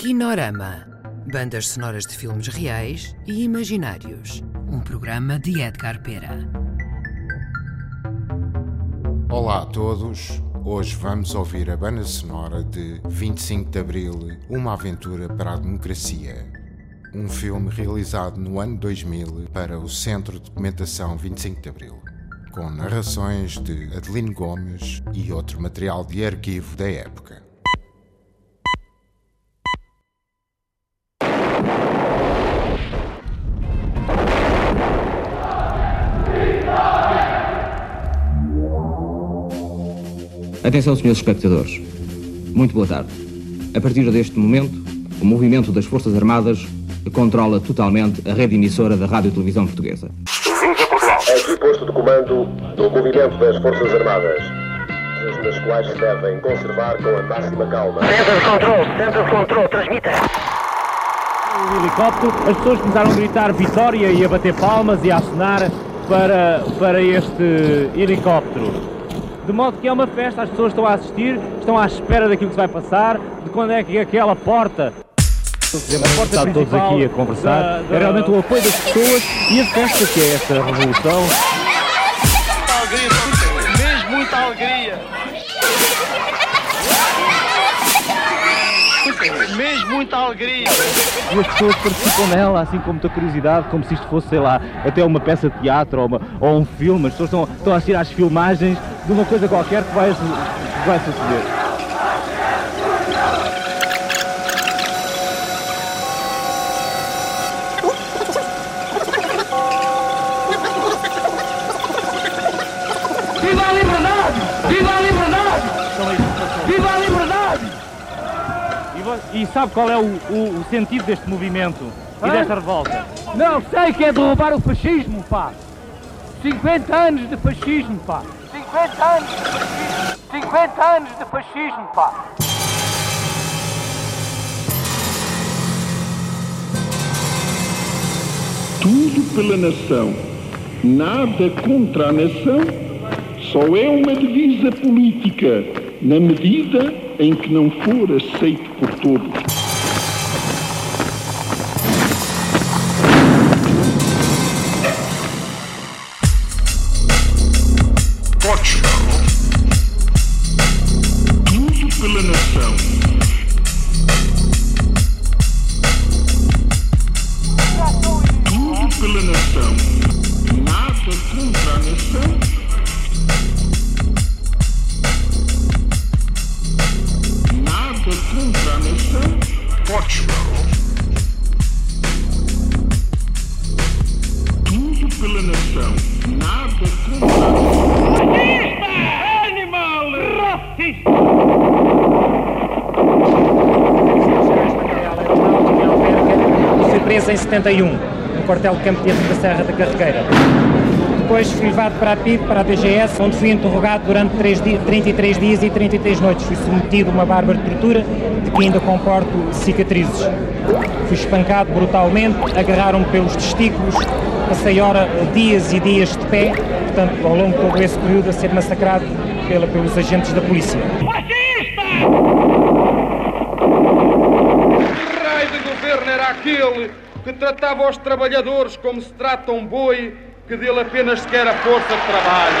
Kinorama. Bandas sonoras de filmes reais e imaginários. Um programa de Edgar Pera. Olá a todos. Hoje vamos ouvir a banda sonora de 25 de Abril Uma Aventura para a Democracia. Um filme realizado no ano 2000 para o Centro de Documentação 25 de Abril, com narrações de Adelino Gomes e outro material de arquivo da época. Atenção, senhores espectadores. Muito boa tarde. A partir deste momento, o movimento das Forças Armadas controla totalmente a rede emissora da Rádio e Televisão Portuguesa. Aqui posto de comando do movimento das Forças Armadas, nas quais se devem conservar com a máxima calma. Centro de controle, centro de controle, transmita. O helicóptero, as pessoas começaram a gritar vitória e a bater palmas e a assinar para, para este helicóptero. De modo que é uma festa, as pessoas estão a assistir, estão à espera daquilo que se vai passar, de quando é que aquela porta. A porta Está todos aqui a conversar. Da, da... É realmente o apoio das pessoas e a festa que é esta revolução. Muita alegria, mesmo muita alegria. Mesmo muita alegria. E as pessoas participam nela, assim com muita curiosidade, como se isto fosse, sei lá, até uma peça de teatro ou, uma, ou um filme. As pessoas estão, estão a assistir às filmagens de uma coisa qualquer que vai, que vai suceder. Viva a liberdade! Viva a liberdade! Viva a liberdade! E, vo- e sabe qual é o, o- o sentido deste movimento e desta revolta? Não, sei que é derrubar o fascismo, pá. 50 anos de fascismo, pá. 50 anos de fascismo. 50 anos de fascismo, pá. tudo pela nação, nada contra a nação, só é uma divisa política, na medida em que não for aceito por todos. Preso em 71, no quartel de Campo Tierra da Serra da Carregueira. Depois fui levado para a PIB, para a DGS, onde fui interrogado durante três di- 33 dias e 33 noites. Fui submetido a uma bárbara tortura, de que ainda comporto cicatrizes. Fui espancado brutalmente, agarraram-me pelos testículos, passei hora, dias e dias de pé, portanto, ao longo de todo esse período, a ser massacrado pela, pelos agentes da polícia. Que raio de governo era aquele que tratava os trabalhadores como se trata um boi que dele apenas quer a força de trabalho?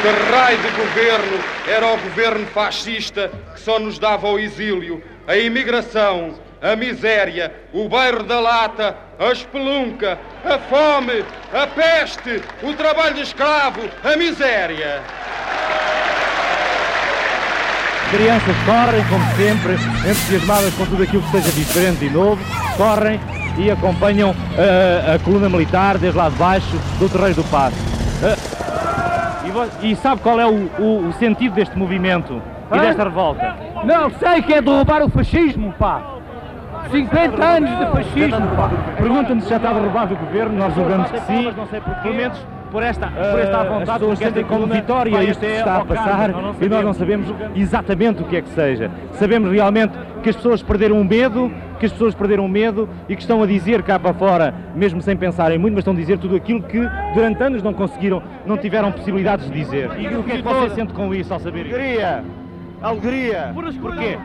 Que raio de governo era o governo fascista que só nos dava o exílio, a imigração, a miséria, o bairro da lata, a espelunca, a fome, a peste, o trabalho de escravo, a miséria? Crianças correm, como sempre, entusiasmadas com tudo aquilo que seja diferente e novo, correm e acompanham eh, a coluna militar desde lá de baixo do Terreiro do Passo. Eh, e, e sabe qual é o, o- o sentido deste movimento e desta revolta? Não, sei que é derrubar o fascismo, pá. 50 anos de fascismo, pá. Pergunta-me se já está derrubado o governo, nós julgamos que sim, pelo menos por esta, por esta vontade, as pessoas sentem como vitória isto que está a passar e nós não sabemos exatamente o que é que seja. Sabemos realmente que as pessoas perderam o medo, que as pessoas perderam o medo e que estão a dizer cá para fora, mesmo sem pensarem muito, mas estão a dizer tudo aquilo que durante anos não conseguiram, não tiveram possibilidades de dizer. E o que é que você sente com isso ao saber isso? Alegria, Alegria. Porquê?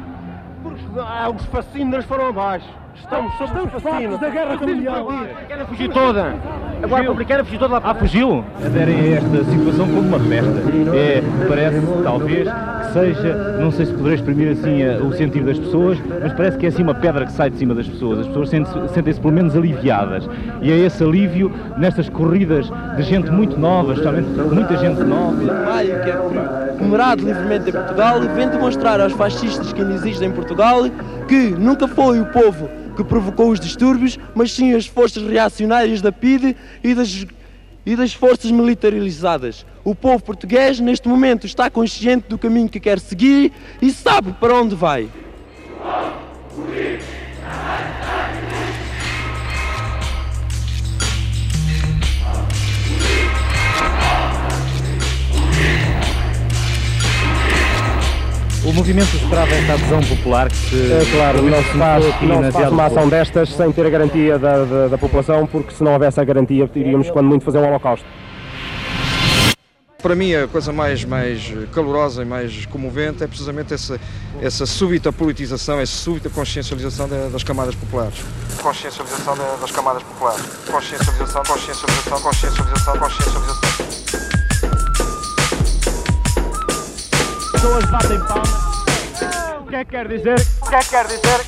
Porque ah, os fascínoras foram abaixo. Estamos, somos fascínoras. da guerra mundial. Querem fugir toda. Agora a republicana fugiu toda lá para Ah, fugiu? Aderem a esta situação como uma festa. É, parece, talvez, que seja, não sei se poderei exprimir assim eh, o sentido das pessoas, mas parece que é assim uma pedra que sai de cima das pessoas. As pessoas sentem-se sentem-se pelo menos aliviadas. E é esse alívio nestas corridas de gente muito nova, especialmente muita gente nova. Maio, que é comemorado livremente em Portugal, vem demonstrar aos fascistas que ainda existem em Portugal que nunca foi o povo que provocou os distúrbios, mas sim as forças reacionárias da PIDE e das, e das forças militarizadas. O povo português, neste momento, está consciente do caminho que quer seguir e sabe para onde vai. O movimento esperava esta adesão popular que se. É claro, não se faz, não se faz uma ação destas sem ter a garantia da, da, da população, porque se não houvesse a garantia, iríamos, quando muito, fazer um holocausto. Para mim, a coisa mais, mais calorosa e mais comovente é precisamente essa, essa súbita politização, essa súbita consciencialização da- das camadas populares. Consciencialização da- das camadas populares. Consciencialização, consciencialização, consciencialização, consciencialização. pessoas batem palmas. O que é que quer dizer? O que é que quer dizer?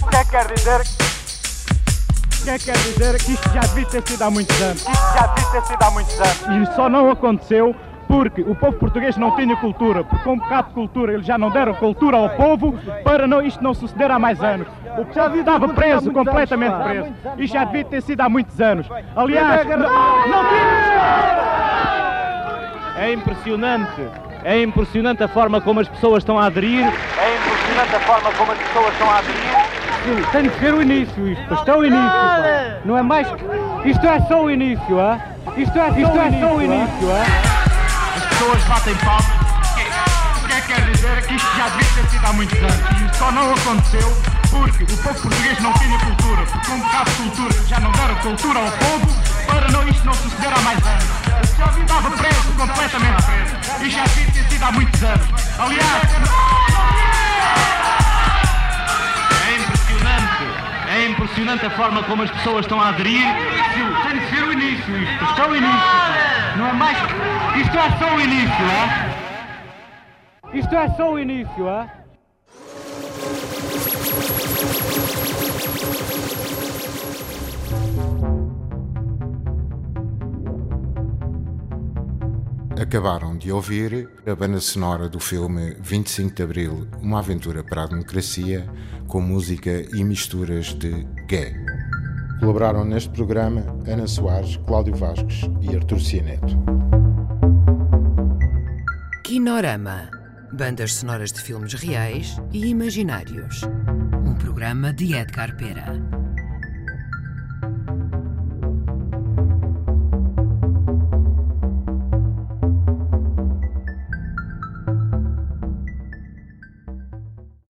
O que é que quer dizer? O que é que quer dizer? Que isto já devia ter sido há muitos anos. Isto já devia ter sido há muitos anos. E só não aconteceu porque o povo português não tinha cultura. Porque com um bocado de cultura eles já não deram cultura ao povo para não, isto não suceder há mais anos. O povo estava preso, completamente preso. Isto já devia ter sido há muitos anos. Aliás, não, não É impressionante. É impressionante a forma como as pessoas estão a aderir. É impressionante a forma como as pessoas estão a aderir. Tem que ser o início isto. Isto é o início. pá. Não é mais que... Isto é só o início, ah? Isto é só, isto é só o início, ah? As pessoas batem palmas. O que é que quer dizer? Que isto já devia ter sido há muitos anos. E isto só não aconteceu porque o povo português não tinha cultura. Porque com um bocado de cultura já não deram cultura ao povo para não, isto não suceder há mais anos. Estava preso, completamente preso. Isto já devia ter sido há muitos anos. Aliás, Impressionante a forma como as pessoas estão a aderir. Tem de ser o início isto. Isto é o início. Não é mais. Isto é só o início, é? Isto é só o início, é? Acabaram de ouvir a banda sonora do filme 25 de Abril, Uma Aventura para a Democracia, com música e misturas de Gué. Colaboraram neste programa Ana Soares, Cláudio Vasques e Artur Cianeto. Kinorama. Bandas sonoras de filmes reais e imaginários. Um programa de Edgar Pera.